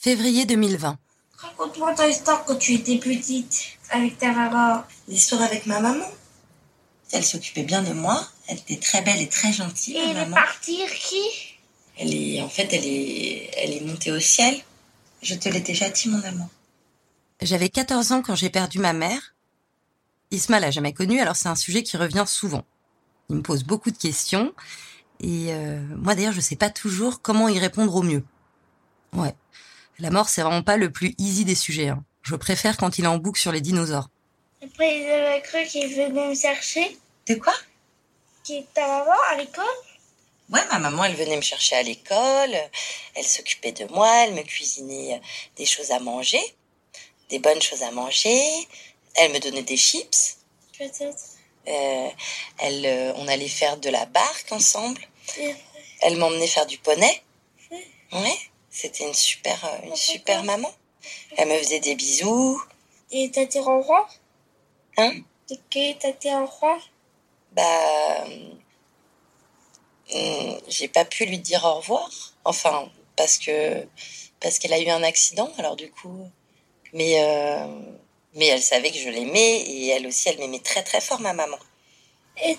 Février 2020. Raconte-moi ton histoire quand tu étais petite avec ta maman. L'histoire avec ma maman Elle s'occupait bien de moi. Elle était très belle et très gentille. Et ma elle est maman. partie qui? Elle est, en fait, elle est, elle est montée au ciel. Je te l'ai déjà dit, mon amour. J'avais 14 ans quand j'ai perdu ma mère. Isma l'a jamais connue, alors c'est un sujet qui revient souvent. Il me pose beaucoup de questions. Et euh, moi d'ailleurs, je sais pas toujours comment y répondre au mieux. Ouais. La mort, c'est vraiment pas le plus easy des sujets. hein. Je préfère quand il est en boucle sur les dinosaures. Après, ils avaient cru qu'ils venaient me chercher. De quoi? Qui ta maman à l'école? Ouais, ma maman, elle venait me chercher à l'école. Elle s'occupait de moi. Elle me cuisinait euh, des choses à manger. Des bonnes choses à manger. Elle me donnait des chips. Peut-être. Euh, elle, euh, on allait faire de la barque ensemble. Elle m'emmenait faire du poney. Oui. Ouais, c'était une super, euh, une super maman. Elle me faisait des bisous. Et t'as dit au revoir? Hein? Et qui t'as dit au revoir? Bah, hum, j'ai pas pu lui dire au revoir. Enfin, parce que parce qu'elle a eu un accident. Alors du coup, mais euh, mais elle savait que je l'aimais et elle aussi, elle m'aimait très très fort, ma maman. et,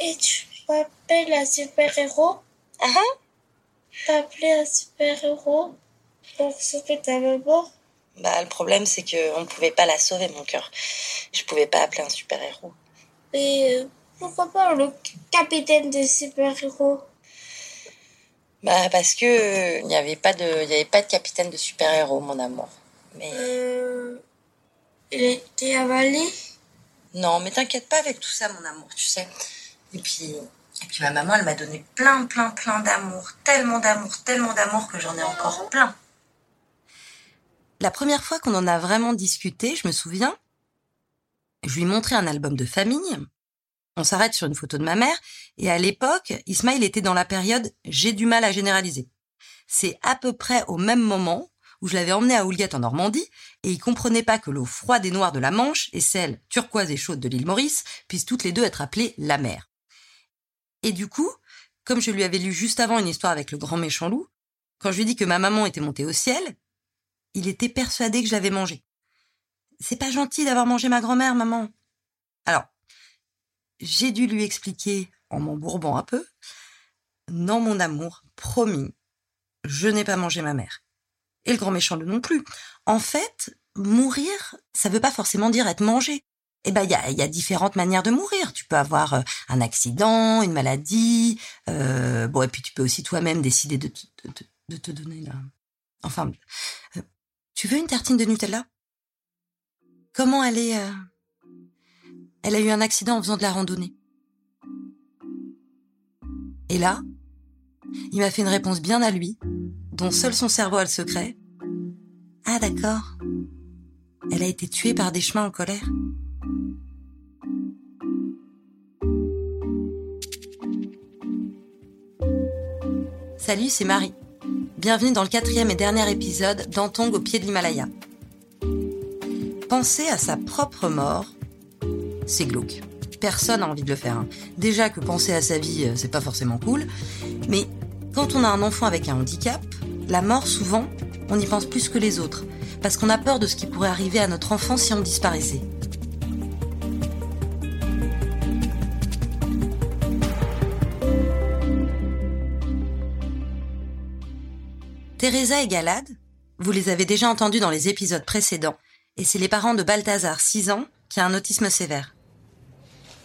et tu m'appelles un super-héros? Ah ah. T'as appelé un super-héros pour sauver ta maman Bah, le problème, c'est que on pouvait pas la sauver, mon cœur. Je pouvais pas appeler un super héros. Et euh, pourquoi pas le capitaine des super-héros? Bah parce que euh, il n'y avait pas de y avait pas de capitaine de super-héros mon amour. Mais euh, Il était avalé? Non, mais t'inquiète pas avec tout ça mon amour, tu sais. Et puis et puis ma maman, elle m'a donné plein plein plein d'amour, tellement d'amour, tellement d'amour que j'en ai encore plein. La première fois qu'on en a vraiment discuté, je me souviens, je lui montrais un album de famille. On s'arrête sur une photo de ma mère, et à l'époque, Ismaël était dans la période j'ai du mal à généraliser. C'est à peu près au même moment où je l'avais emmené à Houlgate en Normandie, et il comprenait pas que l'eau froide et noire de la Manche et celle turquoise et chaude de l'île Maurice puissent toutes les deux être appelées la mer. Et du coup, comme je lui avais lu juste avant une histoire avec le grand méchant loup, quand je lui ai dit que ma maman était montée au ciel, il était persuadé que je l'avais mangé. C'est pas gentil d'avoir mangé ma grand-mère, maman. Alors, j'ai dû lui expliquer, en m'embourbant un peu, non, mon amour, promis, je n'ai pas mangé ma mère. Et le grand méchant loup non plus. En fait, mourir, ça veut pas forcément dire être mangé. Eh ben, il y a, différentes manières de mourir. Tu peux avoir euh, un accident, une maladie, euh, bon, et puis tu peux aussi toi-même décider de, te- donner. Enfin, euh, tu veux une tartine de Nutella? Comment elle est Elle a eu un accident en faisant de la randonnée. Et là, il m'a fait une réponse bien à lui, dont seul son cerveau a le secret. Ah d'accord. Elle a été tuée par des chemins en colère. Salut, c'est Marie. Bienvenue dans le quatrième et dernier épisode d'Antong au pied de l'Himalaya. Penser à sa propre mort, c'est glauque. Personne n'a envie de le faire. hein. Déjà que penser à sa vie, euh, c'est pas forcément cool. Mais quand on a un enfant avec un handicap, la mort, souvent, on y pense plus que les autres. Parce qu'on a peur de ce qui pourrait arriver à notre enfant si on disparaissait. Teresa et Galad, vous les avez déjà entendus dans les épisodes précédents, et c'est les parents de Balthazar, 6 ans, qui a un autisme sévère.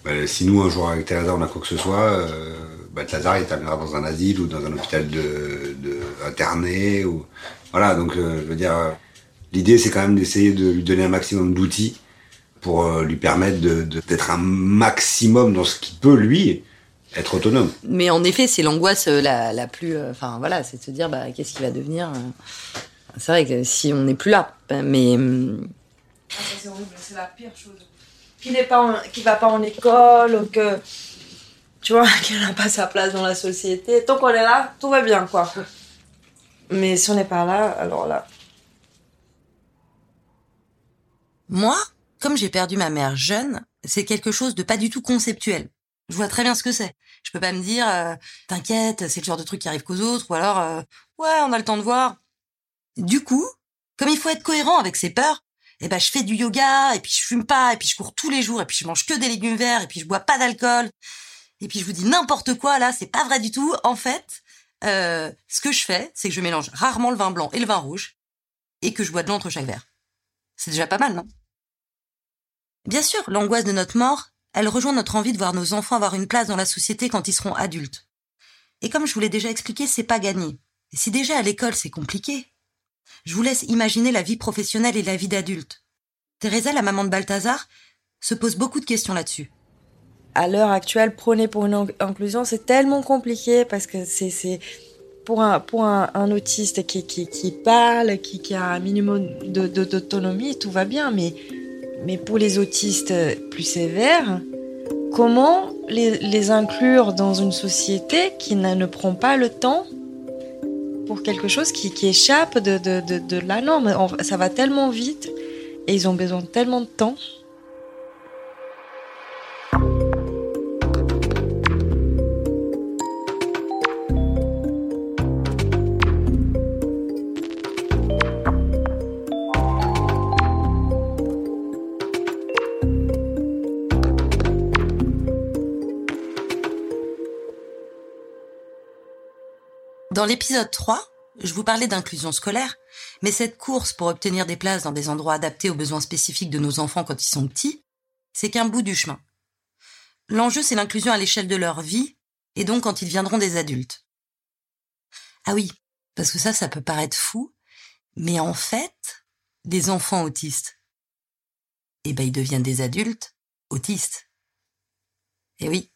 Bah, si nous, un jour, avec Teresa, on a quoi que ce soit, euh, Lazare, il t'amènera dans un asile ou dans un hôpital de. Voilà, donc, euh, je veux dire, euh, l'idée, c'est quand même d'essayer de lui donner un maximum d'outils pour lui permettre d'être un maximum dans ce qu'il peut, lui, être autonome. Mais en effet, c'est l'angoisse la, la plus. Enfin voilà, c'est de se dire bah, qu'est-ce qui va devenir. C'est vrai que si on n'est plus là, mais. Ah, c'est horrible, c'est la pire chose. Qui n'est pas, qui va pas en école, ou que tu vois, qu'elle n'a pas sa place dans la société. Tant qu'on est là, tout va bien, quoi. Mais si on n'est pas là, alors là. Moi, comme j'ai perdu ma mère jeune, c'est quelque chose de pas du tout conceptuel. Je vois très bien ce que c'est. Je peux pas me dire, euh, t'inquiète, c'est le genre de truc qui arrive qu'aux autres, ou alors, euh, ouais, on a le temps de voir. Du coup, comme il faut être cohérent avec ses peurs, eh ben, je fais du yoga, et puis je fume pas, et puis je cours tous les jours, et puis je mange que des légumes verts, et puis je bois pas d'alcool. Et puis je vous dis n'importe quoi, là, c'est pas vrai du tout. En fait, euh, ce que je fais, c'est que je mélange rarement le vin blanc et le vin rouge, et que je bois de l'eau chaque verre. C'est déjà pas mal, non? Bien sûr, l'angoisse de notre mort, elle rejoint notre envie de voir nos enfants avoir une place dans la société quand ils seront adultes. Et comme je vous l'ai déjà expliqué, c'est pas gagné. Et si déjà à l'école c'est compliqué, je vous laisse imaginer la vie professionnelle et la vie d'adulte. Teresa, la maman de Balthazar, se pose beaucoup de questions là-dessus. À l'heure actuelle, prôner pour une inclusion, c'est tellement compliqué parce que c'est pour un un, autiste qui, qui, qui parle, qui, qui a un minimum d'autonomie, tout va bien, mais mais pour les autistes plus sévères, comment les, inclure dans une société qui ne prend pas le temps pour quelque chose qui, échappe de, de, la norme? Ça va tellement vite et ils ont besoin de tellement de temps. Dans l'épisode 3, je vous parlais d'inclusion scolaire, mais cette course pour obtenir des places dans des endroits adaptés aux besoins spécifiques de nos enfants quand ils sont petits, c'est qu'un bout du chemin. L'enjeu, c'est l'inclusion à l'échelle de leur vie, et donc quand ils viendront des adultes. Ah oui, parce que ça, ça peut paraître fou, mais en fait, des enfants autistes, eh ben, ils deviennent des adultes autistes. Eh oui.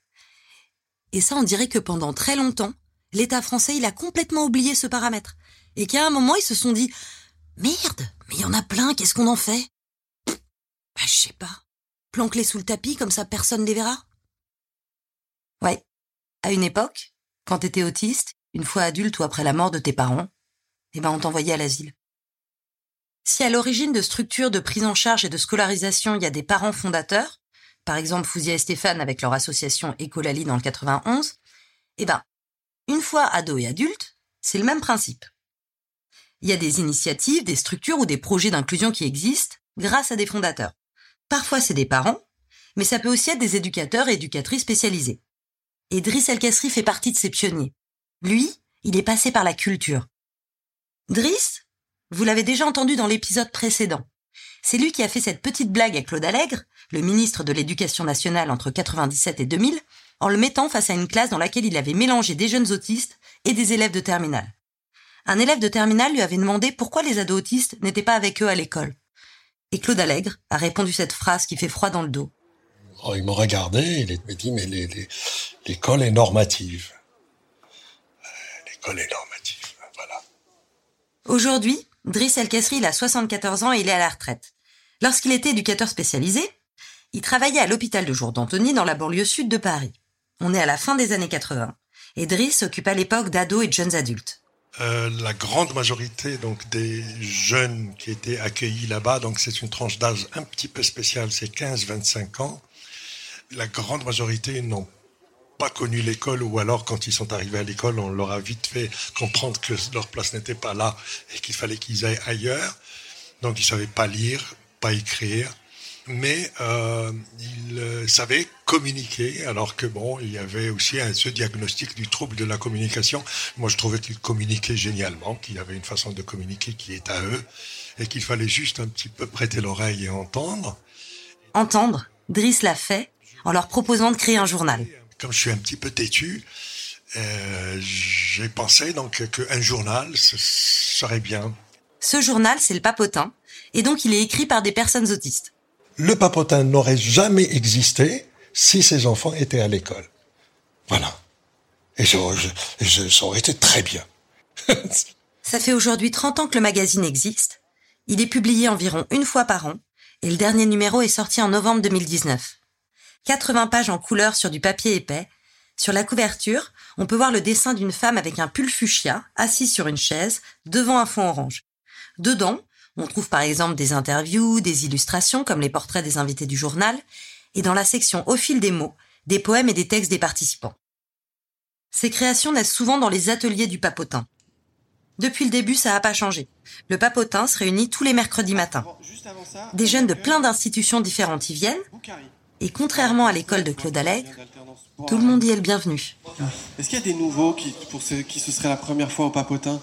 Et ça, on dirait que pendant très longtemps, l'État français, il a complètement oublié ce paramètre. Et qu'à un moment, ils se sont dit, merde, mais il y en a plein, qu'est-ce qu'on en fait? Bah, je sais pas. Planque-les sous le tapis, comme ça personne les verra. Ouais. À une époque, quand t'étais autiste, une fois adulte ou après la mort de tes parents, eh ben, on t'envoyait à l'asile. Si à l'origine de structures de prise en charge et de scolarisation, il y a des parents fondateurs, par exemple Fouzia et Stéphane avec leur association Écolali dans le 91, eh ben, une fois ado et adulte, c'est le même principe. Il y a des initiatives, des structures ou des projets d'inclusion qui existent grâce à des fondateurs. Parfois c'est des parents, mais ça peut aussi être des éducateurs et éducatrices spécialisés. Et Driss El fait partie de ces pionniers. Lui, il est passé par la culture. Driss, vous l'avez déjà entendu dans l'épisode précédent. C'est lui qui a fait cette petite blague à Claude Allègre, le ministre de l'Éducation nationale entre 97 et 2000, en le mettant face à une classe dans laquelle il avait mélangé des jeunes autistes et des élèves de terminale. Un élève de terminale lui avait demandé pourquoi les ados autistes n'étaient pas avec eux à l'école. Et Claude Allègre a répondu cette phrase qui fait froid dans le dos. Oh, il m'a regardé, il m'a dit, mais l'école est normative. Euh, l'école est normative, voilà. Aujourd'hui, Driss El Kasri, il a 74 ans et il est à la retraite. Lorsqu'il était éducateur spécialisé, il travaillait à l'hôpital de jour d'Antony dans la banlieue sud de Paris. On est à la fin des années 80. Et s'occupe à l'époque d'ados et de jeunes adultes. Euh, la grande majorité donc des jeunes qui étaient accueillis là-bas, donc c'est une tranche d'âge un petit peu spéciale, c'est 15-25 ans. La grande majorité n'ont pas connu l'école ou alors quand ils sont arrivés à l'école, on leur a vite fait comprendre que leur place n'était pas là et qu'il fallait qu'ils aillent ailleurs. Donc ils savaient pas lire, pas écrire, mais euh, ils euh, savaient communiquer, alors que bon, il y avait aussi un, ce diagnostic du trouble de la communication. Moi, je trouvais qu'ils communiquaient génialement, qu'il y avait une façon de communiquer qui est à eux, et qu'il fallait juste un petit peu prêter l'oreille et entendre. Entendre, Driss l'a fait en leur proposant de créer un journal. Comme je suis un petit peu têtu, euh, j'ai pensé donc qu'un journal, ce serait bien. Ce journal, c'est le Papotin, et donc il est écrit par des personnes autistes le papotin n'aurait jamais existé si ces enfants étaient à l'école. Voilà. Et ça, aurait été très bien. ça fait aujourd'hui 30 ans que le magazine existe. Il est publié environ une fois par an et le dernier numéro est sorti en novembre 2019. 80 pages en couleur sur du papier épais. Sur la couverture, on peut voir le dessin d'une femme avec un pull fuchsia, assise sur une chaise, devant un fond orange. Dedans, on trouve par exemple des interviews, des illustrations comme les portraits des invités du journal, et dans la section Au fil des mots, des poèmes et des textes des participants. Ces créations naissent souvent dans les ateliers du papotin. Depuis le début, ça n'a pas changé. Le papotin se réunit tous les mercredis matins. Des jeunes de plein d'institutions différentes y viennent, et contrairement à l'école de Claude Allègre, tout le monde y est le bienvenu. Est-ce qu'il y a des nouveaux qui, pour ceux qui ce serait la première fois au papotin?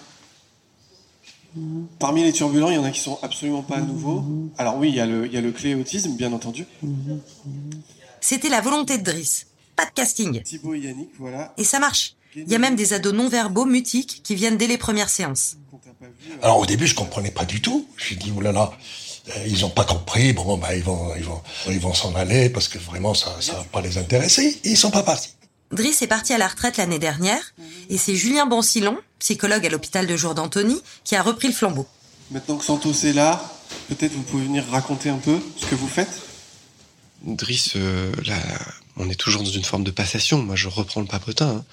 Parmi les turbulents, il y en a qui sont absolument pas nouveaux. Alors oui, il y a le, il y a le clé autisme, bien entendu. C'était la volonté de Driss. Pas de casting. Thibaut et Yannick, voilà. Et ça marche. Il y a même des ados non-verbaux mutiques qui viennent dès les premières séances. Alors au début, je comprenais pas du tout. Je suis dit, oulala, euh, ils ont pas compris. Bon, bah, ils vont, ils vont, ils vont s'en aller parce que vraiment, ça, ça va pas les intéresser. Et ils sont pas partis. Driss est parti à la retraite l'année dernière et c'est Julien Bonsilon, psychologue à l'hôpital de jour d'Antony, qui a repris le flambeau. Maintenant que Santos est là, peut-être vous pouvez venir raconter un peu ce que vous faites Driss, euh, là, on est toujours dans une forme de passation. Moi, je reprends le papotin. Hein.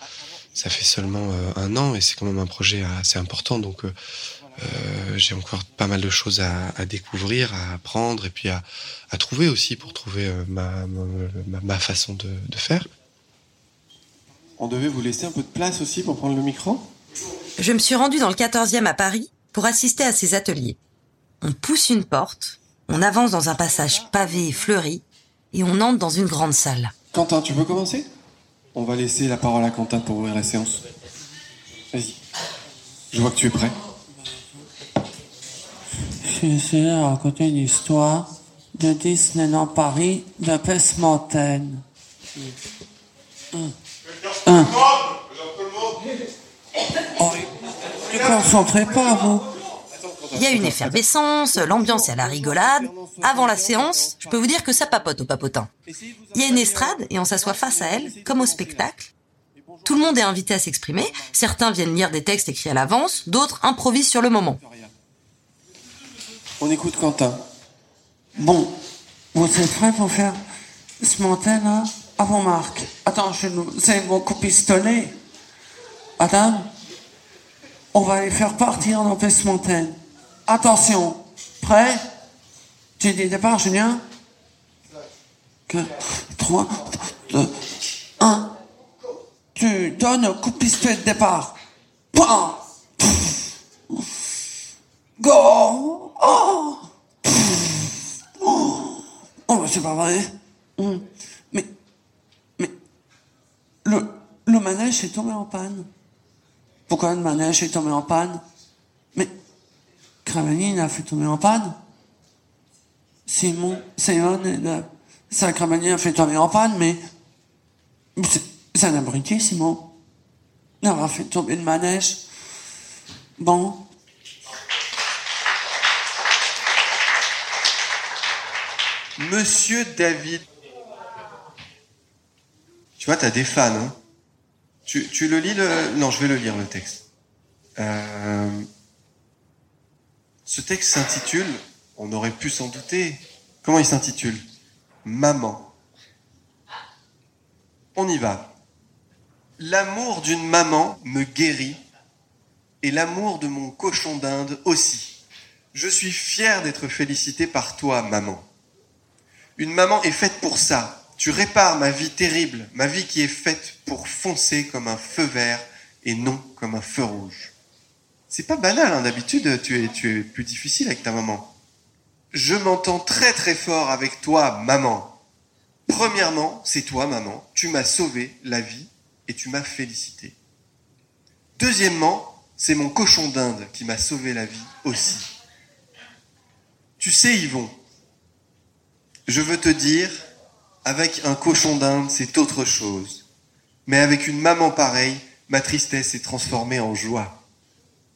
Ça fait seulement euh, un an et c'est quand même un projet assez important. Donc, euh, j'ai encore pas mal de choses à, découvrir, à apprendre et puis à, trouver aussi pour trouver ma, ma, façon de, de faire. On devait vous laisser un peu de place aussi pour prendre le micro Je me suis rendue dans le 14e à Paris pour assister à ces ateliers. On pousse une porte, on avance dans un passage pavé et fleuri, et on entre dans une grande salle. Quentin, tu veux commencer? On va laisser la parole à Quentin pour ouvrir la séance. Vas-y. Je vois que tu es prêt. Je vais essayer de raconter une histoire de Disneyland Paris de Mountain. Oh, ne concentrez pas, vous. Il y a une effervescence, l'ambiance est à la rigolade. Avant la séance, je peux vous dire que ça papote au papotin. Il y a une estrade et on s'assoit face à elle, comme au spectacle. Tout le monde est invité à s'exprimer. Certains viennent lire des textes écrits à l'avance, d'autres improvisent sur le moment. On écoute Quentin. Bon, vous êtes prêts pour faire ce montagne là? Avant Marc. Attends, je c'est mon coup pistolet. Madame, on va les faire partir dans Pest Montagne. Attention, prêt? Tu dis départ, Julien? 3, 2, 1. Tu donnes un coup de pistolet de départ. Pam Go Oh Oh, c'est pas vrai. Hmm. Le, le manège est tombé en panne. Pourquoi le manège est tombé en panne? Mais Cramanine a fait tomber en panne. Simon, Simon, ça Cramanine a fait tomber en panne, mais c'est un abruti, Simon. Il a fait tomber le manège. Bon. Monsieur David. Tu vois, t'as des fans, hein tu, tu, le lis le... Non, je vais le lire, le texte. Euh... Ce texte s'intitule, on aurait pu s'en douter, comment il s'intitule? Maman. On y va. L'amour d'une maman me guérit et l'amour de mon cochon d'Inde aussi. Je suis fier d'être félicité par toi, maman. Une maman est faite pour ça. Tu répares ma vie terrible, ma vie qui est faite pour foncer comme un feu vert et non comme un feu rouge. C'est pas banal, hein. d'habitude tu es, tu es plus difficile avec ta maman. Je m'entends très très fort avec toi, maman. Premièrement, c'est toi, maman. Tu m'as sauvé la vie et tu m'as félicité. Deuxièmement, c'est mon cochon d'Inde qui m'a sauvé la vie aussi. Tu sais, Yvon, je veux te dire, avec un cochon d'Inde, c'est autre chose. Mais avec une maman pareille, ma tristesse est transformée en joie.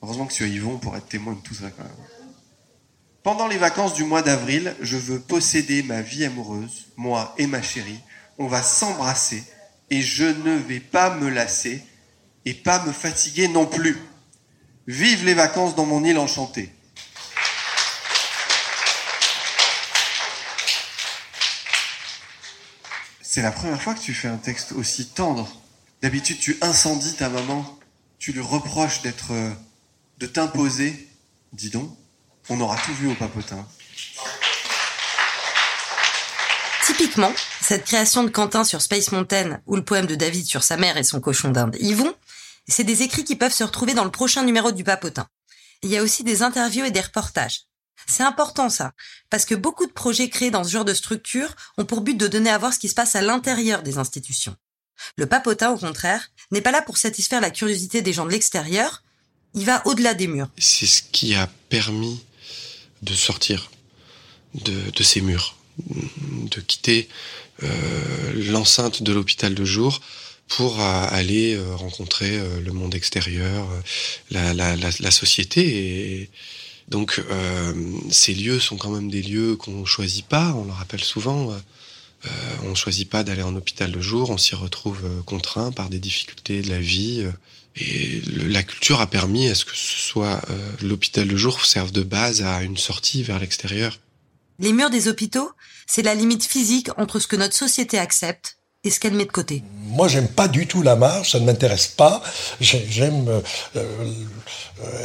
Heureusement que sur Yvon pour être témoin de tout ça quand même. Pendant les vacances du mois d'avril, je veux posséder ma vie amoureuse, moi et ma chérie. On va s'embrasser et je ne vais pas me lasser et pas me fatiguer non plus. Vive les vacances dans mon île enchantée. C'est la première fois que tu fais un texte aussi tendre. D'habitude, tu incendies ta maman, tu lui reproches d'être, euh, de t'imposer. Dis donc, on aura tout vu au papotin. Typiquement, cette création de Quentin sur Space Mountain ou le poème de David sur sa mère et son cochon d'Inde, Yvon, c'est des écrits qui peuvent se retrouver dans le prochain numéro du Papotin. Il y a aussi des interviews et des reportages. C'est important ça, parce que beaucoup de projets créés dans ce genre de structure ont pour but de donner à voir ce qui se passe à l'intérieur des institutions. Le papotin, au contraire, n'est pas là pour satisfaire la curiosité des gens de l'extérieur, il va au-delà des murs. C'est ce qui a permis de sortir de, ces murs, de quitter euh, l'enceinte de l'hôpital de jour pour euh, aller euh, rencontrer le monde extérieur, la, la société. Et donc euh, ces lieux sont quand même des lieux qu'on choisit pas, on le rappelle souvent. Euh, on choisit pas d'aller en hôpital de jour, on s'y retrouve euh, contraint par des difficultés de la vie. euh, et le- la culture a permis à ce que ce soit euh, l'hôpital de jour serve de base à une sortie vers l'extérieur. Les murs des hôpitaux, c'est la limite physique entre ce que notre société accepte et ce qu'elle met de côté. Moi, j'aime pas du tout la marche, ça ne m'intéresse pas. J'ai- J'aime euh, euh,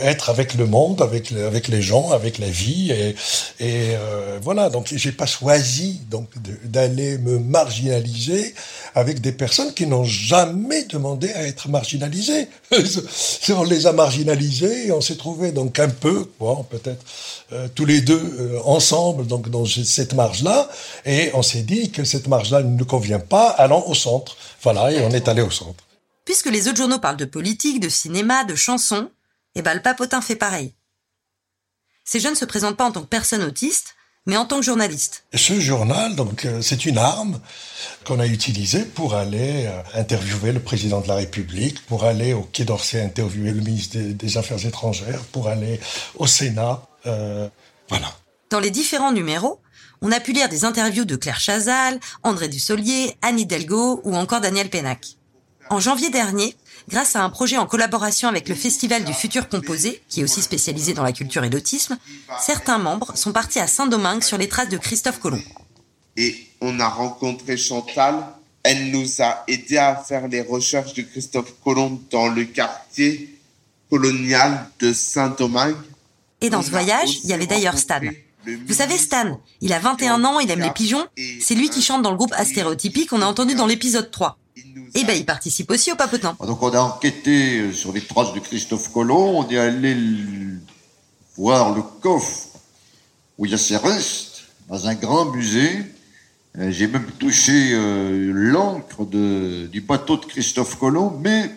être avec le monde, avec, le- avec les gens, avec la vie, et, euh, voilà. Donc, j'ai pas choisi donc d'aller me marginaliser avec des personnes qui n'ont jamais demandé à être marginalisées. on les a marginalisés, et on s'est trouvé donc un peu, bon, peut-être tous les deux ensemble, donc dans cette marge-là, et on s'est dit que cette marge-là ne nous convient pas, au centre. Voilà, et on est allé au centre. Puisque les autres journaux parlent de politique, de cinéma, de chansons, eh ben le papotin fait pareil. Ces jeunes se présentent pas en tant que personnes autistes, mais en tant que journalistes. Ce journal, donc, euh, c'est une arme qu'on a utilisée pour aller euh, interviewer le président de la République, pour aller au Quai d'Orsay interviewer le ministre des, des Affaires étrangères, pour aller au Sénat. euh, voilà. Dans les différents numéros, on a pu lire des interviews de Claire Chazal, André Dussolier, Anne Hidalgo ou encore Daniel Pénac. En janvier dernier, grâce à un projet en collaboration avec le Festival du Futur Composé, qui est aussi spécialisé dans la culture et l'autisme, certains membres sont partis à Saint-Domingue sur les traces de Christophe Colomb. et on a rencontré Chantal. Elle nous a aidé à faire les recherches de Christophe Colomb dans le quartier colonial de Saint-Domingue. Et dans ce voyage, il y avait d'ailleurs Stan. Vous savez Stan, il a 21 ans, il aime les pigeons, c'est lui qui chante dans le groupe Astéréotypique qu'on a entendu dans l'épisode 3. Et ben il participe aussi au papotin. Donc on a enquêté euh, sur les traces de Christophe Colomb, on est allé voir le coffre où il y a ses restes, dans un grand musée. Euh, J'ai même touché euh, l'encre du bateau de Christophe Colomb, mais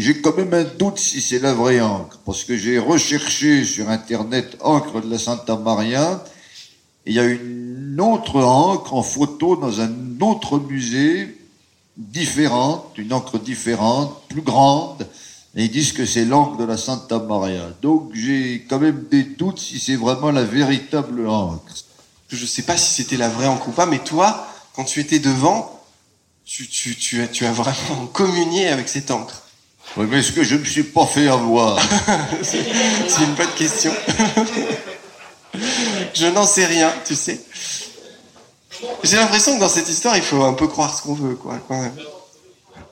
j'ai quand même un doute si c'est la vraie encre, parce que j'ai recherché sur Internet encre de la Santa Maria, et il y a une autre encre en photo dans un autre musée, différente, une encre différente, plus grande, et ils disent que c'est l'encre de la Santa Maria. Donc j'ai quand même des doutes si c'est vraiment la véritable encre. Je sais pas si c'était la vraie encre ou pas, mais toi, quand tu étais devant, tu, as, tu as vraiment communié avec cette encre. Oui, mais est-ce que je me suis pas fait avoir C'est c'est une bonne question. je n'en sais rien, tu sais. J'ai l'impression que dans cette histoire, il faut un peu croire ce qu'on veut, quoi, quand même.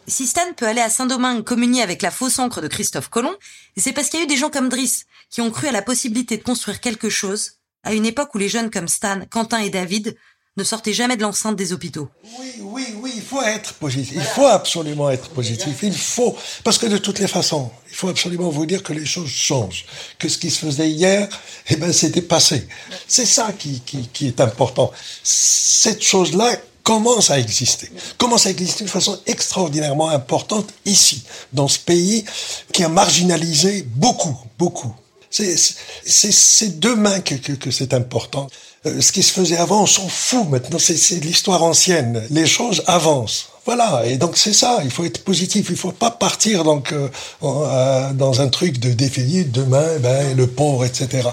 Si Stan peut aller à Saint-Domingue communier avec la fausse encre de Christophe Colomb, c'est parce qu'il y a eu des gens comme Driss qui ont cru à la possibilité de construire quelque chose à une époque où les jeunes comme Stan, Quentin et David ne sortaient jamais de l'enceinte des hôpitaux. Oui, oui, oui, il faut être positif. Il faut absolument être positif. Il faut, parce que de toutes les façons, il faut absolument vous dire que les choses changent. Que ce qui se faisait hier, eh ben, c'était passé. C'est ça qui, qui, qui est important. Cette chose-là commence à exister. Commence à exister de façon extraordinairement importante ici, dans ce pays qui a marginalisé beaucoup, beaucoup. C'est demain que, que, que c'est important. Euh, ce qui se faisait avant, on s'en fout maintenant. C'est l'histoire ancienne. Les choses avancent. Voilà. Et donc c'est ça. Il faut être positif. Il faut pas partir donc euh, euh, dans un truc de défier demain, ben le pauvre, etc.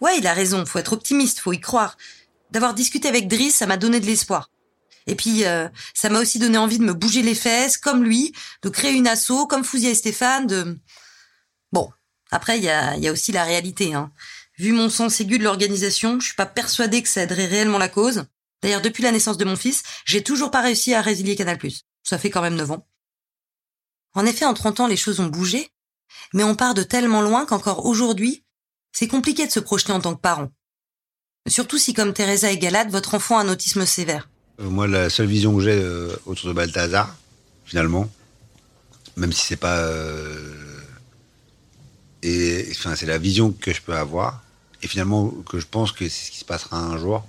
Ouais, il a raison, faut être optimiste, faut y croire. D'avoir discuté avec Driss, ça m'a donné de l'espoir. Et puis, ça m'a aussi donné envie de me bouger les fesses, comme lui, de créer une asso, comme Fouzi et Stéphane, de... Bon, après, il y a, y a aussi la réalité. Hein. Vu mon sens aigu de l'organisation, je suis pas persuadée que ça aiderait réellement la cause. D'ailleurs, depuis la naissance de mon fils, j'ai toujours pas réussi à résilier Canal+. Ça fait quand même 9 ans. En effet, en 30 ans, les choses ont bougé, mais on part de tellement loin qu'encore aujourd'hui, c'est compliqué de se projeter en tant que parent. Surtout si, comme Teresa et Galade, votre enfant a un autisme sévère. Euh, moi, la seule vision que j'ai euh, autour de Balthazar, finalement, même si c'est pas. euh, et enfin, c'est la vision que je peux avoir, et finalement que je pense que c'est ce qui se passera un jour.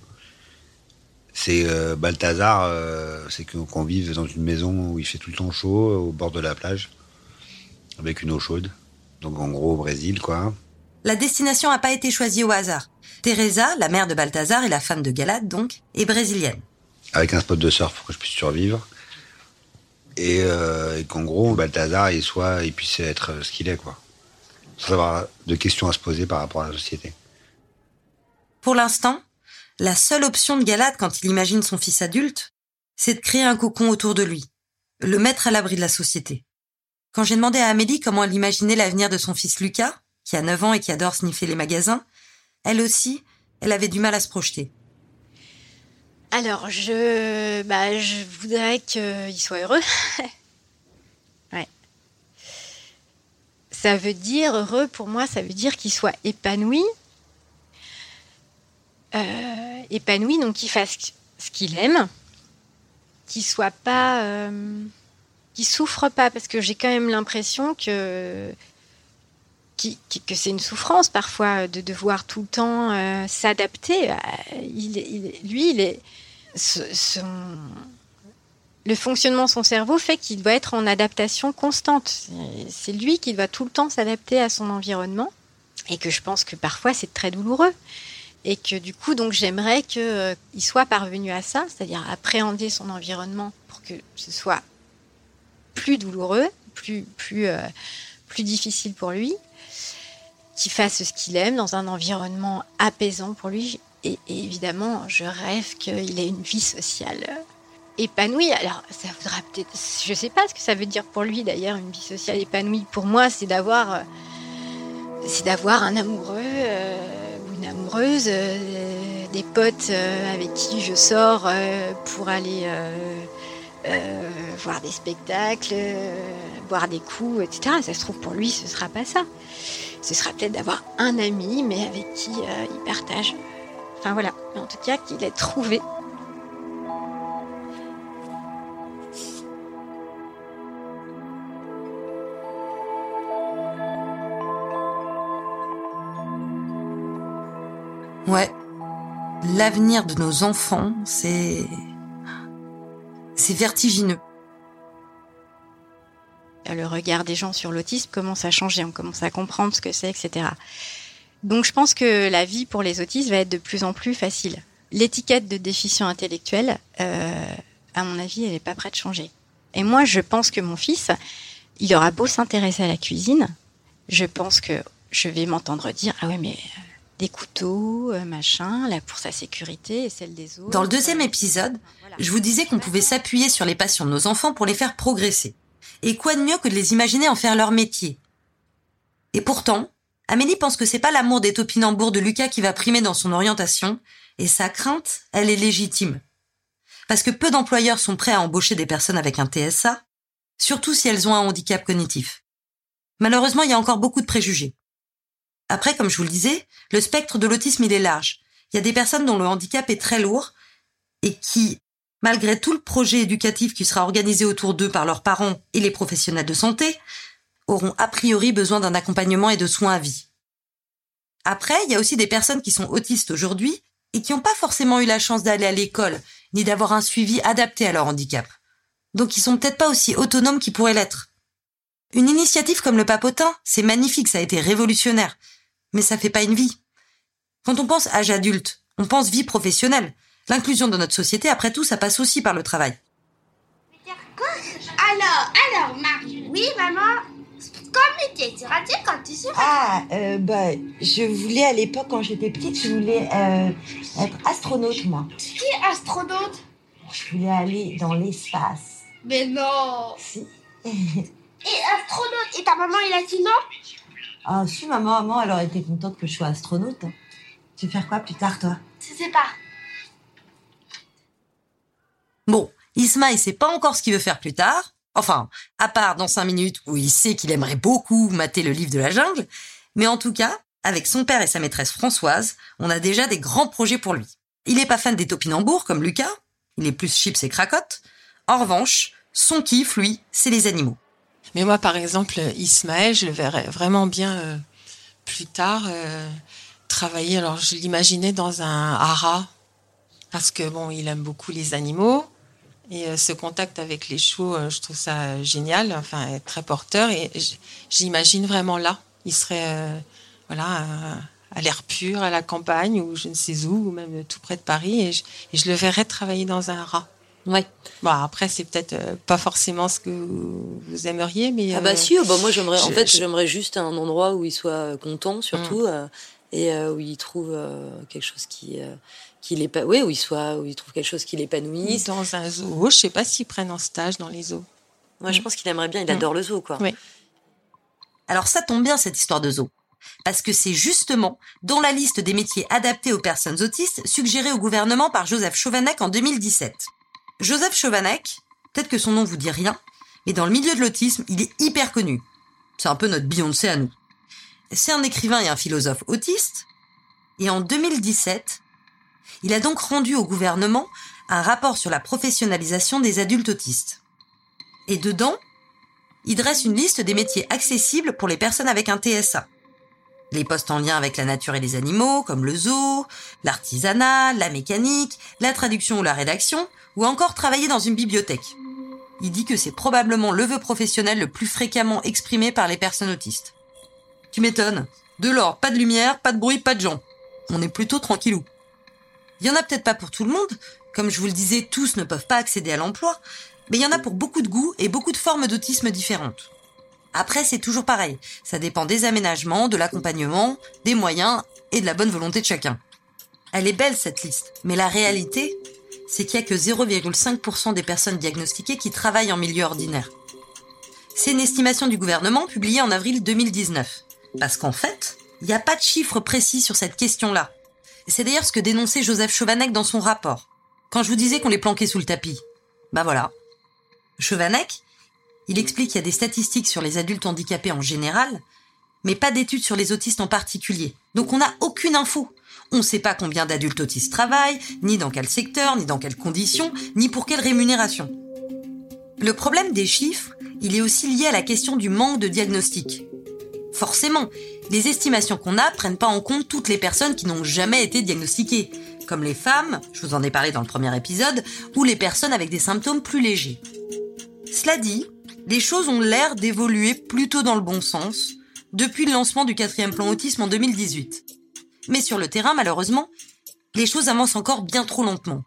C'est euh, Balthazar, euh, c'est qu'on vive dans une maison où il fait tout le temps chaud, au bord de la plage, avec une eau chaude. Donc en gros au Brésil, quoi. La destination n'a pas été choisie au hasard. Teresa, la mère de Balthazar et la femme de Galade, donc, est brésilienne. avec un spot de surf pour que je puisse survivre. Et, euh, et qu'en gros, Balthazar, il, soit, il puisse être euh, ce qu'il est, quoi. Sans avoir de questions à se poser par rapport à la société. Pour l'instant, la seule option de Galade quand il imagine son fils adulte, c'est de créer un cocon autour de lui, le mettre à l'abri de la société. Quand j'ai demandé à Amélie comment elle imaginait l'avenir de son fils Lucas, qui a 9 ans et qui adore sniffer les magasins, elle aussi, elle avait du mal à se projeter. Alors, je, bah, je voudrais qu'il soit heureux. ouais. Ça veut dire, heureux pour moi, ça veut dire qu'il soit épanoui. Euh, épanoui, donc qu'il fasse ce qu'il aime. Qu'il soit pas. Euh, qu'il souffre pas, parce que j'ai quand même l'impression que. que c'est une souffrance parfois de devoir tout le temps euh, s'adapter. Il, lui, il est, son- le fonctionnement de son cerveau fait qu'il doit être en adaptation constante. C'est lui qui doit tout le temps s'adapter à son environnement et que je pense que parfois c'est très douloureux. Et que du coup, donc j'aimerais qu'il soit parvenu à ça, c'est-à-dire appréhender son environnement pour que ce soit plus douloureux, plus, plus, euh, plus difficile pour lui, qu'il fasse ce qu'il aime dans un environnement apaisant pour lui. Et, évidemment, je rêve qu'il ait une vie sociale euh, épanouie. Alors, ça voudra peut-être. Je sais pas ce que ça veut dire pour lui d'ailleurs, une vie sociale épanouie. Pour moi, c'est d'avoir. euh, c'est d'avoir un amoureux euh, ou une amoureuse, euh, des potes euh, avec qui je sors euh, pour aller voir des spectacles, boire des coups, etc. Ça se trouve pour lui, ce sera pas ça. Ce sera peut-être d'avoir un ami, mais avec qui il partage. Enfin voilà, en tout cas qu'il ait trouvé. L'avenir de nos enfants, c'est. Vertigineux. le regard des gens sur l'autisme commence à changer, on commence à comprendre ce que c'est, etc. Donc je pense que la vie pour les autistes va être de plus en plus facile. L'étiquette de déficient intellectuel, euh, à mon avis, elle n'est pas prête de changer. Et moi, je pense que mon fils, il aura beau s'intéresser à la cuisine, je pense que je vais m'entendre dire ah ouais mais euh, des couteaux, euh, machin, là pour sa sécurité et celle des autres. Dans le deuxième épisode, je vous disais qu'on pouvait s'appuyer sur les passions de nos enfants pour les faire progresser. Et quoi de mieux que de les imaginer en faire leur métier? Et pourtant, Amélie pense que c'est pas l'amour des topinambours de Lucas qui va primer dans son orientation, et sa crainte, elle est légitime. Parce que peu d'employeurs sont prêts à embaucher des personnes avec un TSA, surtout si elles ont un handicap cognitif. Malheureusement, il y a encore beaucoup de préjugés. Après, comme je vous le disais, le spectre de l'autisme, il est large. Il y a des personnes dont le handicap est très lourd et qui, malgré tout le projet éducatif qui sera organisé autour d'eux par leurs parents et les professionnels de santé, auront a priori besoin d'un accompagnement et de soins à vie. Après, il y a aussi des personnes qui sont autistes aujourd'hui et qui n'ont pas forcément eu la chance d'aller à l'école, ni d'avoir un suivi adapté à leur handicap. Donc ils sont peut-être pas aussi autonomes qu'ils pourraient l'être. Une initiative comme le papotin, c'est magnifique, ça a été révolutionnaire. Mais ça fait pas une vie. Quand on pense âge adulte, on pense vie professionnelle. L'inclusion dans notre société, après tout, ça passe aussi par le travail. Alors, alors, Marie. Oui, maman? Comme tu raté quand tu seras. Ah, euh, bah, je voulais à l'époque, quand j'étais petite, je voulais euh, être astronaute, moi. Qui est astronaute? Je voulais aller dans l'espace. Mais non Si. Et astronaute Et ta maman, il a dit non? Ah, si, maman, maman, elle aurait été contente que je sois astronaute. hein. Tu veux faire quoi plus tard, toi? Je sais pas. Bon, Isma, il sait pas encore ce qu'il veut faire plus tard. Enfin, à part dans cinq minutes où il sait qu'il aimerait beaucoup mater le livre de la jungle. Mais en tout cas, avec son père et sa maîtresse Françoise, on a déjà des grands projets pour lui. Il est pas fan des topinambours comme Lucas. Il est plus chips et cracottes. En revanche, son kiff, lui, c'est les animaux. Mais moi, par exemple, Ismaël, je le verrais vraiment bien euh, plus tard euh, travailler. Alors, je l'imaginais dans un haras parce que bon, il aime beaucoup les animaux et euh, ce contact avec les chevaux, je trouve ça génial. Enfin, très porteur et j'imagine vraiment là. Il serait voilà à l'air pur, à la campagne ou je ne sais où, ou même tout près de Paris et je, et je le verrais travailler dans un haras. Ouais. Bon, après, c'est peut-être euh, pas forcément ce que vous aimeriez, mais. Ah bah euh, si, oh bah moi j'aimerais, en fait je- j'aimerais juste un endroit où il soit content surtout Mm. euh, et euh, où il trouve euh, quelque chose qui euh, qui l'épa- oui où il soit où il trouve quelque chose qui l'épanouisse. Dans un zoo, je sais pas s'ils prennent en stage dans les zoos. Moi je pense qu'il aimerait bien, il adore le zoo quoi. Oui. Alors ça tombe bien cette histoire de zoo. Parce que c'est justement dans la liste des métiers adaptés aux personnes autistes suggérée au gouvernement par Joseph Chovanec en 2017. Joseph Chovanec, peut-être que son nom vous dit rien, mais dans le milieu de l'autisme, il est hyper connu. C'est un peu notre Beyoncé à nous. C'est un écrivain et un philosophe autiste, et en 2017, il a donc rendu au gouvernement un rapport sur la professionnalisation des adultes autistes. Et dedans, il dresse une liste des métiers accessibles pour les personnes avec un TSA. Les postes en lien avec la nature et les animaux, comme le zoo, l'artisanat, la mécanique, la traduction ou la rédaction, ou encore travailler dans une bibliothèque. Il dit que c'est probablement le vœu professionnel le plus fréquemment exprimé par les personnes autistes. Tu m'étonnes. De l'or, pas de lumière, pas de bruit, pas de gens. On est plutôt tranquillou. Il y en a peut-être pas pour tout le monde. Comme je vous le disais, tous ne peuvent pas accéder à l'emploi. Mais il y en a pour beaucoup de goûts et beaucoup de formes d'autisme différentes. Après, c'est toujours pareil. Ça dépend des aménagements, de l'accompagnement, des moyens et de la bonne volonté de chacun. Elle est belle, cette liste. Mais la réalité, c'est qu'il y a que 0,5% des personnes diagnostiquées qui travaillent en milieu ordinaire. C'est une estimation du gouvernement publiée en avril 2019. Parce qu'en fait, il n'y a pas de chiffre précis sur cette question-là. C'est d'ailleurs ce que dénonçait Joseph Chovanec dans son rapport. Quand je vous disais qu'on les planquait sous le tapis. Bah voilà. Chovanec, il explique qu'il y a des statistiques sur les adultes handicapés en général, mais pas d'études sur les autistes en particulier. Donc on n'a aucune info. On ne sait pas combien d'adultes autistes travaillent, ni dans quel secteur, ni dans quelles conditions, ni pour quelle rémunération. Le problème des chiffres, il est aussi lié à la question du manque de diagnostic. Forcément, les estimations qu'on a prennent pas en compte toutes les personnes qui n'ont jamais été diagnostiquées, comme les femmes, je vous en ai parlé dans le premier épisode, ou les personnes avec des symptômes plus légers. Cela dit, les choses ont l'air d'évoluer plutôt dans le bon sens depuis le lancement du quatrième plan autisme en 2018. Mais sur le terrain, malheureusement, les choses avancent encore bien trop lentement.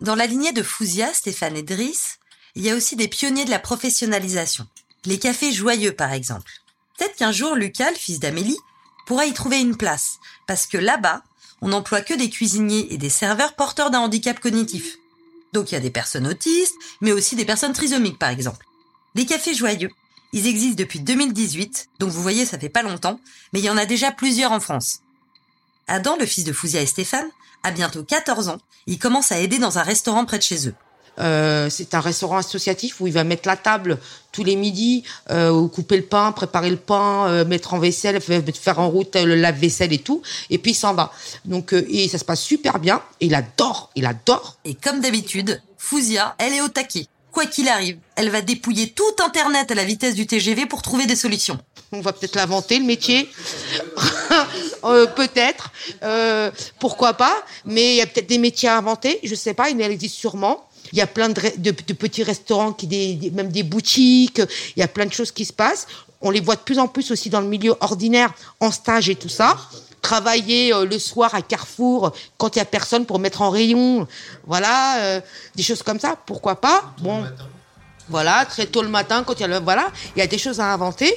Dans la lignée de Fouzia, Stéphane et Driss, il y a aussi des pionniers de la professionnalisation. Les cafés joyeux, par exemple. Peut-être qu'un jour, Lucas, fils d'Amélie, pourra y trouver une place, parce que là-bas, on n'emploie que des cuisiniers et des serveurs porteurs d'un handicap cognitif. Donc il y a des personnes autistes, mais aussi des personnes trisomiques, par exemple. Les cafés joyeux, ils existent depuis 2018, donc vous voyez, ça fait pas longtemps, mais il y en a déjà plusieurs en France. Adam, le fils de Fouzia et Stéphane, a bientôt 14 ans, il commence à aider dans un restaurant près de chez eux. Euh, c'est un restaurant associatif où il va mettre la table tous les midis, euh, ou couper le pain, préparer le pain, euh, mettre en vaisselle, faire en route euh, le lave-vaisselle et tout, et puis il s'en va. Donc euh, et ça se passe super bien. Et il adore, il adore. Et comme d'habitude, Fouzia, elle est au taquet. Quoi qu'il arrive, elle va dépouiller tout Internet à la vitesse du TGV pour trouver des solutions. On va peut-être l'inventer le métier, Euh, peut-être, Euh, pourquoi pas. Mais il y a peut-être des métiers à inventer. Je sais pas, il existe sûrement. Il y a plein de, petits restaurants, qui même des boutiques. Il y a plein de choses qui se passent. On les voit de plus en plus aussi dans le milieu ordinaire, en stage et tout ça. Travailler euh, le soir à Carrefour quand il y a personne pour mettre en rayon. Voilà, euh, des choses comme ça. Pourquoi pas Bon. Voilà, très tôt le matin, quand il y a le, voilà, il y a des choses à inventer.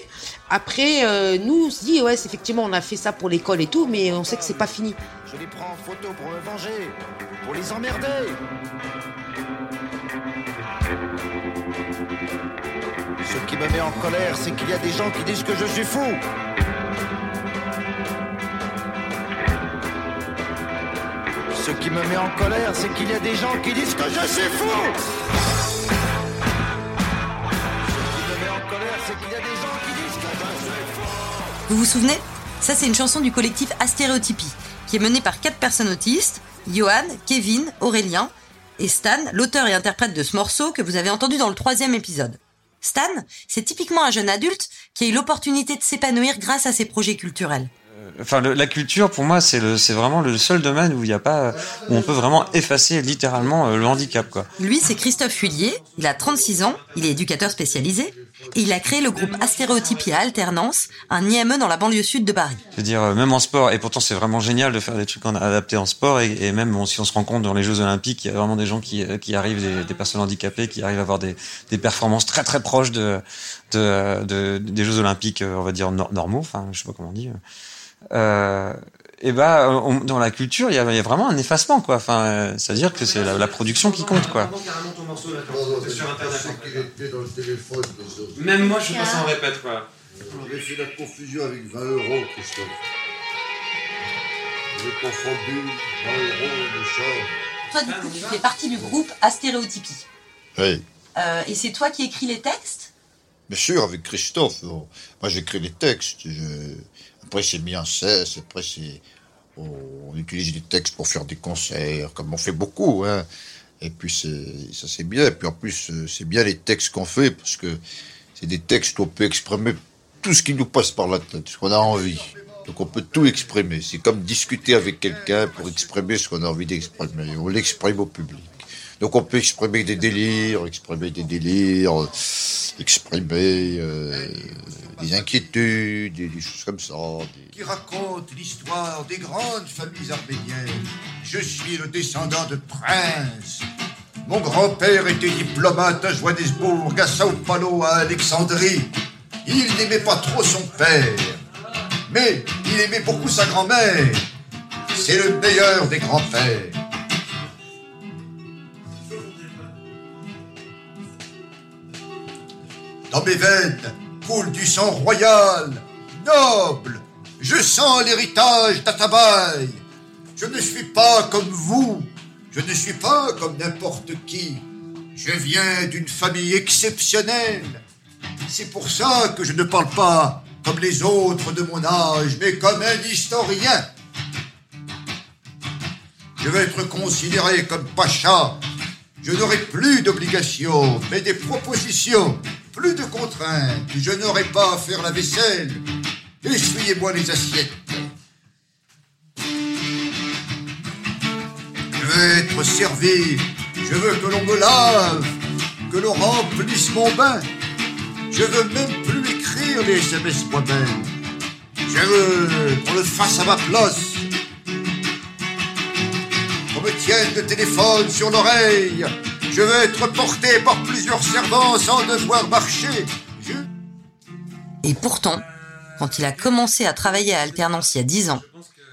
Après, euh, nous, on se dit, ouais, c'est effectivement, on a fait ça pour l'école et tout, mais on sait que c'est pas fini. Je les prends en photo pour me venger, pour les emmerder. Ce qui me met en colère, c'est qu'il y a des gens qui disent que je suis fou. Ce qui me met en colère, c'est qu'il y a des gens qui disent que je suis fou. Vous vous souvenez? Ça, c'est une chanson du collectif Astéréotypie, qui est menée par quatre personnes autistes Johan, Kevin, Aurélien et Stan, l'auteur et interprète de ce morceau que vous avez entendu dans le troisième épisode. Stan, c'est typiquement un jeune adulte qui a eu l'opportunité de s'épanouir grâce à ses projets culturels. Enfin, le- la culture, pour moi, c'est le, c'est vraiment le seul domaine où il y a pas, où on peut vraiment effacer littéralement euh, le handicap, quoi. Lui, c'est Christophe Huillier, il a 36 ans, il est éducateur spécialisé, et il a créé le groupe Astéréotypie à Alternance, un IME dans la banlieue sud de Paris. Je veux dire, euh, même en sport, et pourtant c'est vraiment génial de faire des trucs adaptés en sport, et, et même bon, si on se rend compte dans les Jeux Olympiques, il y a vraiment des gens qui, euh, qui arrivent, des, des personnes handicapées, qui arrivent à avoir des, des performances très très proches de, de, de- des Jeux Olympiques, euh, on va dire nor- normaux, enfin je sais pas comment on dit. Euh, et bah, on- dans la culture, il y y a vraiment un effacement, quoi. Enfin, euh, c'est-à-dire que c'est la, la production qui compte, quoi. Même moi, je passe en répète, quoi. On avait fait la confusion avec 20 euros, Christophe. On avait confondu 20 euros, le chat. Toi, du coup, tu fais partie du groupe Astéréotypie. Oui, Euh, et c'est toi qui écris les textes? Bien sûr, avec Christophe. Moi, j'écris les textes. je- Après, c'est mis en scène. Après, c'est... On utilise les textes pour faire des concerts, comme on fait beaucoup. Hein. Et puis, ça, c'est bien. Et puis, en plus, euh, c'est bien les textes qu'on fait, parce que c'est des textes où on peut exprimer tout ce qui nous passe par la tête, ce qu'on a envie. Donc, on peut tout exprimer. C'est comme discuter avec quelqu'un pour exprimer ce qu'on a envie d'exprimer. On l'exprime au public. Donc on peut exprimer des délires, exprimer des délires, euh, exprimer euh, des inquiétudes, des, des choses comme ça. Qui raconte l'histoire des grandes familles arméniennes. Je suis le descendant de princes. Mon grand-père était diplomate à Johannesburg, à Sao Paulo, à Alexandrie. Il n'aimait pas trop son père, mais il aimait beaucoup sa grand-mère. C'est le meilleur des grands-pères. Dans mes veines coule du sang royal, noble. Je sens l'héritage d'Atabaï. Je ne suis pas comme vous. Je ne suis pas comme n'importe qui. Je viens d'une famille exceptionnelle. C'est pour ça que je ne parle pas comme les autres de mon âge, mais comme un historien. Je vais être considéré comme pacha. Je n'aurai plus d'obligations, mais des propositions, plus de contraintes. Je n'aurai pas à faire la vaisselle. Essuyez-moi les assiettes. Je veux être servi. Je veux que l'on me lave, que l'on remplisse mon bain. Je veux même plus écrire les SMS moi-même. Je veux qu'on le fasse à ma place. Qu'on me tienne le téléphone sur l'oreille. Je veux être porté par plusieurs servants sans devoir marcher. Et pourtant, quand il a commencé à travailler à Alternance il y a 10 ans,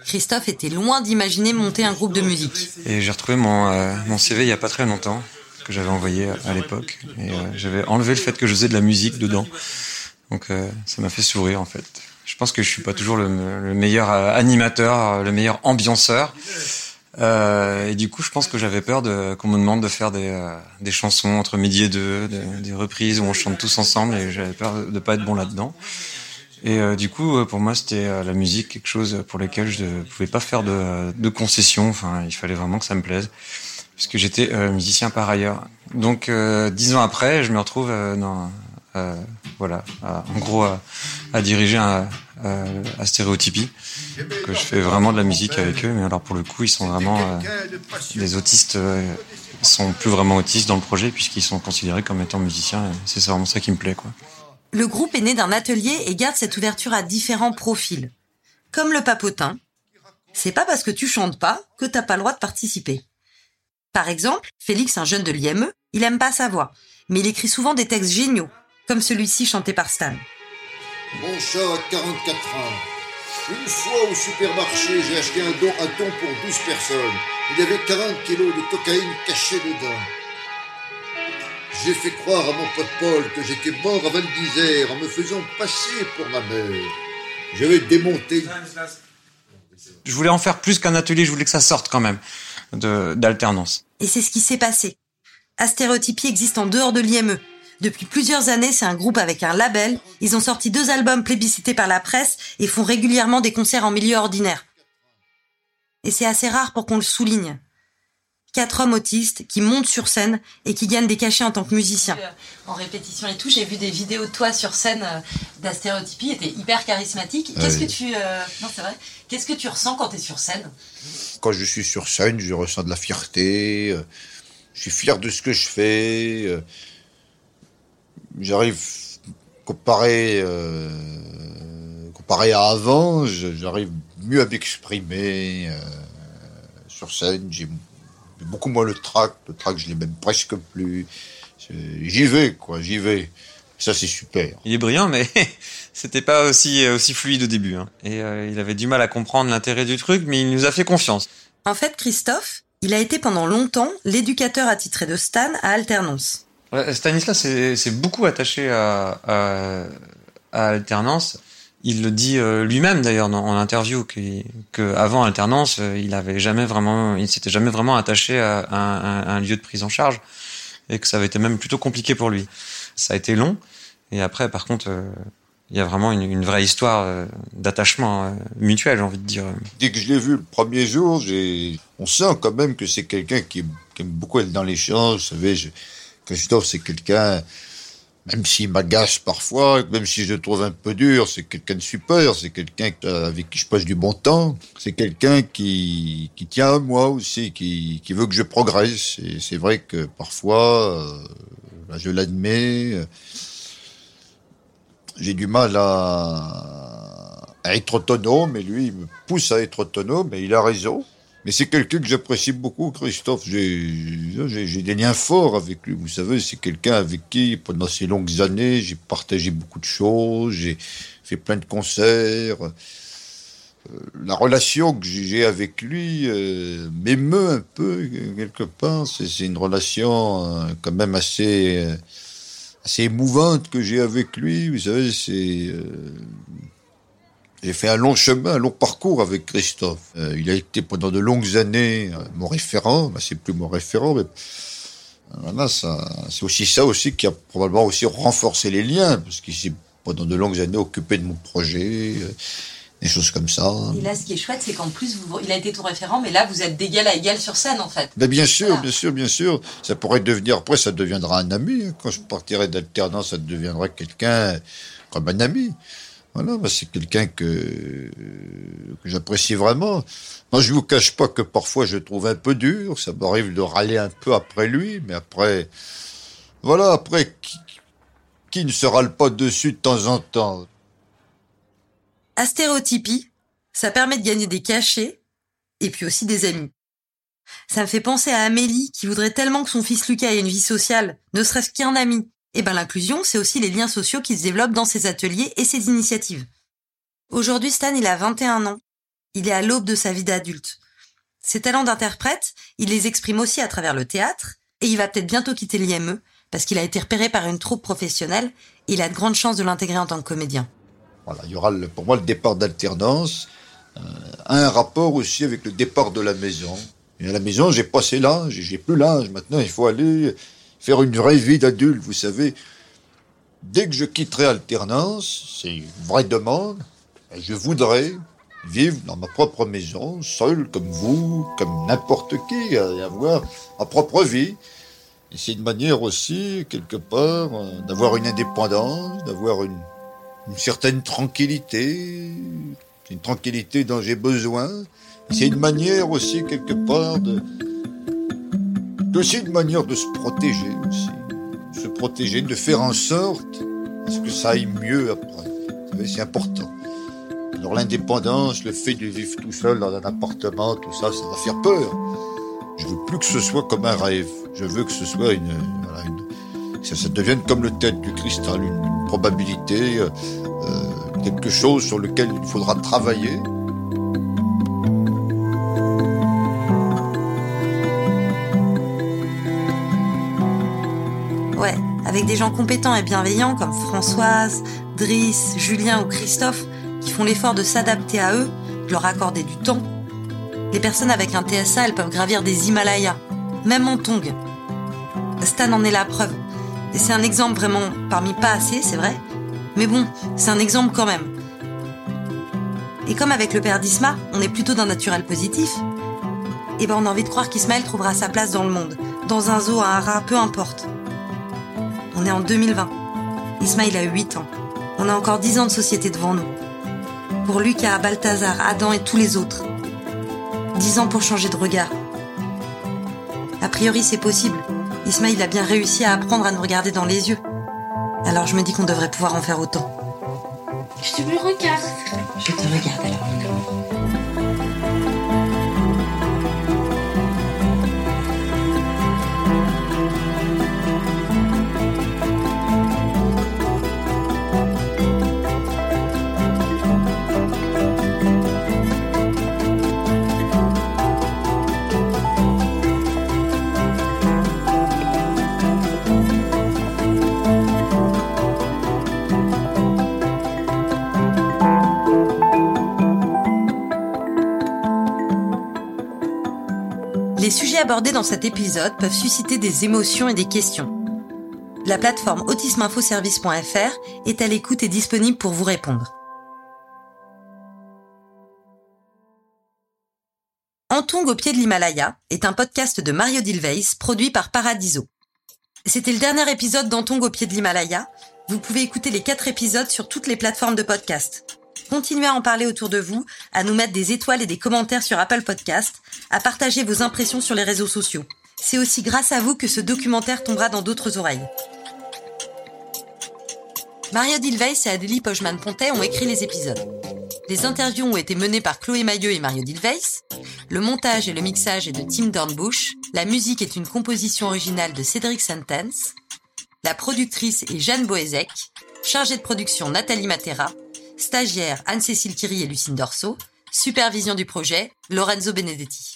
Christophe était loin d'imaginer monter un groupe de musique. Et j'ai retrouvé mon, euh, mon CV il y a pas très longtemps, que j'avais envoyé à l'époque. Et euh, j'avais enlevé le fait que je faisais de la musique dedans. Donc euh, ça m'a fait sourire en fait. Je pense que je suis pas toujours le, le meilleur euh, animateur, le meilleur ambianceur. Euh, et du coup, je pense que j'avais peur de qu'on me demande de faire des, euh, des chansons entre midi et deux, des, reprises où on chante tous ensemble, et j'avais peur de pas être bon là-dedans. Et euh, du coup, euh, pour moi, c'était euh, la musique quelque chose pour lequel je ne pouvais pas faire de, de concessions. Enfin, il fallait vraiment que ça me plaise, parce que j'étais musicien par ailleurs. Donc, dix ans après, je me retrouve dans, voilà, à- en gros, à, à diriger un, euh, à stéréotypie, que je fais vraiment de la musique avec eux. Mais alors, pour le coup, ils sont vraiment euh, les autistes. euh, sont plus vraiment autistes dans le projet puisqu'ils sont considérés comme étant musiciens. C'est vraiment ça qui me plaît, quoi. Le groupe est né d'un atelier et garde cette ouverture à différents profils. Comme le papotin, c'est pas parce que tu chantes pas que t'as pas le droit de participer. Par exemple, Félix, un jeune de l'IME, il aime pas sa voix. mais il écrit souvent des textes géniaux, comme celui-ci chanté par Stan. Mon chat a 44 ans. Une fois au supermarché, j'ai acheté un don à thon pour 12 personnes. Il y avait 40 kilos de cocaïne cachée dedans. J'ai fait croire à mon pote Paul que j'étais mort à Val d'Isère en me faisant passer pour ma mère. Je vais démonter. Je voulais en faire plus qu'un atelier, je voulais que ça sorte quand même de- d'alternance. Et c'est ce qui s'est passé. Astéréotypie existe en dehors de l'IME. Depuis plusieurs années, c'est un groupe avec un label. Ils ont sorti deux albums plébiscités par la presse et font régulièrement des concerts en milieu ordinaire. Et c'est assez rare pour qu'on le souligne. Quatre hommes autistes qui montent sur scène et qui gagnent des cachets en tant que musiciens. En répétition et tout, j'ai vu des vidéos de toi sur scène euh, d'astéréotypie, était hyper charismatique. Ah Qu'est-ce oui. que tu euh, non c'est vrai. Qu'est-ce que tu ressens quand tu es sur scène? Quand je suis sur scène, je ressens de la fierté. euh, Je suis fier de ce que je fais. J'arrive, comparé, euh, comparé à avant, j'arrive mieux à m'exprimer. euh, Sur scène, j'ai beaucoup moins le trac. Le trac, je l'ai même presque plus. J'y vais, quoi, j'y vais. Ça, c'est super. Il est brillant, mais c'était pas aussi aussi fluide au début. hein. Et euh, il avait du mal à comprendre l'intérêt du truc, mais il nous a fait confiance. En fait, Christophe, il a été pendant longtemps l'éducateur attitré de Stan à Alternance. Stanislas s'est beaucoup attaché à, à, à alternance. Il le dit euh, lui-même d'ailleurs en interview qu'il- que avant alternance, euh, il avait jamais vraiment, il s'était jamais vraiment attaché à, un, lieu de prise en charge et que ça avait été même plutôt compliqué pour lui. Ça a été long et après, par contre, euh, il y a vraiment une, vraie histoire d'attachement mutuel, j'ai envie de dire. Dès que je l'ai vu le premier jour, on sent quand même que c'est quelqu'un qui, aime beaucoup être dans l'échange. Vous savez, Christophe, c'est quelqu'un, même s'il m'agace parfois, même si je le trouve un peu dur, c'est quelqu'un de super, c'est quelqu'un euh, avec qui je passe du bon temps. C'est quelqu'un qui, qui tient à moi aussi, qui, qui veut que je progresse. Et c'est vrai que parfois, euh, je l'admets, euh, j'ai du mal à, à être autonome, et lui, il me pousse à être autonome, et il a raison. Mais c'est quelqu'un que j'apprécie beaucoup, Christophe. J'ai des liens forts avec lui. Vous savez, c'est quelqu'un avec qui, pendant ces longues années, j'ai partagé beaucoup de choses, j'ai fait plein de concerts. Euh, La relation que j'ai avec lui euh, m'émeut un peu, quelque part. C'est une relation euh, quand même assez, assez émouvante que j'ai avec lui. Vous savez, c'est... j'ai fait un long chemin, un long parcours avec Christophe. Euh, il a été pendant de longues années euh, mon référent. Ben, c'est plus mon référent, mais euh, voilà, c'est aussi ça aussi qui a probablement aussi renforcé les liens, parce qu'il s'est pendant de longues années occupé de mon projet, euh, des choses comme ça. Et là, ce qui est chouette, c'est qu'en plus, vous, il a été ton référent, mais là, vous êtes d'égal à égal sur scène, en fait. Ben, bien sûr, bien sûr, bien sûr. Ça pourrait devenir, après, ça deviendra un ami. hein. Quand je partirai d'alternance, ça deviendra quelqu'un comme un ami. Voilà, c'est quelqu'un que, j'apprécie vraiment. Moi, je vous cache pas que parfois je trouve un peu dur. Ça m'arrive de râler un peu après lui, mais après, voilà, après, qui, qui ne se râle pas dessus de temps en temps? Astéréotypie, ça permet de gagner des cachets et puis aussi des amis. Ça me fait penser à Amélie qui voudrait tellement que son fils Lucas ait une vie sociale, ne serait-ce qu'un ami. Et ben l'inclusion, c'est aussi les liens sociaux qui se développent dans ses ateliers et ses initiatives. Aujourd'hui, Stan, il a 21 ans. Il est à l'aube de sa vie d'adulte. Ses talents d'interprète, il les exprime aussi à travers le théâtre, et il va peut-être bientôt quitter l'IME, parce qu'il a été repéré par une troupe professionnelle, et il a de grandes chances de l'intégrer en tant que comédien. Voilà, il y aura pour moi le départ d'alternance euh, un rapport aussi avec le départ de la maison. Et à la maison, j'ai passé l'âge, j'ai plus l'âge. Maintenant, il faut aller faire une vraie vie d'adulte, vous savez. Dès que je quitterai alternance, c'est une vraie demande, je voudrais vivre dans ma propre maison, seul comme vous, comme n'importe qui, et avoir ma propre vie. Et c'est une manière aussi, quelque part, euh, d'avoir une indépendance, d'avoir une, une certaine tranquillité, une tranquillité dont j'ai besoin. C'est une manière aussi, quelque part, de. C'est aussi une manière de se protéger aussi. De se protéger, de faire en sorte à ce que ça aille mieux après. C'est important. Alors l'indépendance, le fait de vivre tout seul dans un appartement, tout ça, ça va faire peur. Je veux plus que ce soit comme un rêve. Je veux que ce soit une, voilà, que ça, devienne comme le tête du cristal, une, une probabilité, euh, euh, quelque chose sur lequel il faudra travailler. Avec des gens compétents et bienveillants comme Françoise, Driss, Julien ou Christophe qui font l'effort de s'adapter à eux, de leur accorder du temps. Les personnes avec un TSA, elles peuvent gravir des Himalayas, même en tongue. Stan en est la preuve. Et c'est un exemple vraiment parmi pas assez, c'est vrai. Mais bon, c'est un exemple quand même. Et comme avec le père d'Isma, on est plutôt d'un naturel positif, et ben on a envie de croire qu'Ismaël trouvera sa place dans le monde, dans un zoo, un haras, peu importe. On est en 2020. Ismaël a 8 ans. On a encore 10 ans de société devant nous. Pour Lucas, Balthazar, Adam et tous les autres. 10 ans pour changer de regard. A priori, c'est possible. Ismaël a bien réussi à apprendre à nous regarder dans les yeux. Alors je me dis qu'on devrait pouvoir en faire autant. Je te regarde. Je te regarde alors. Abordés dans cet épisode peuvent susciter des émotions et des questions. La plateforme autismeinfoservice.fr est à l'écoute et disponible pour vous répondre. Antong au pied de l'Himalaya est un podcast de Mario Dilveis produit par Paradiso. C'était le dernier épisode d'Antong au pied de l'Himalaya. Vous pouvez écouter les quatre épisodes sur toutes les plateformes de podcast. Continuez à en parler autour de vous, à nous mettre des étoiles et des commentaires sur Apple Podcast, à partager vos impressions sur les réseaux sociaux. C'est aussi grâce à vous que ce documentaire tombera dans d'autres oreilles. Maria Dilveis et Adélie Pojman-Pontet ont écrit les épisodes. Les interviews ont été menées par Chloé Mailleux et Mario Dilveis. Le montage et le mixage est de Tim Dornbush. La musique est une composition originale de Cédric Sentence. La productrice est Jeanne Boézek. Chargée de production Nathalie Matera. Stagiaire Anne-Cécile Curie et Lucine Dorso. Supervision du projet Lorenzo Benedetti.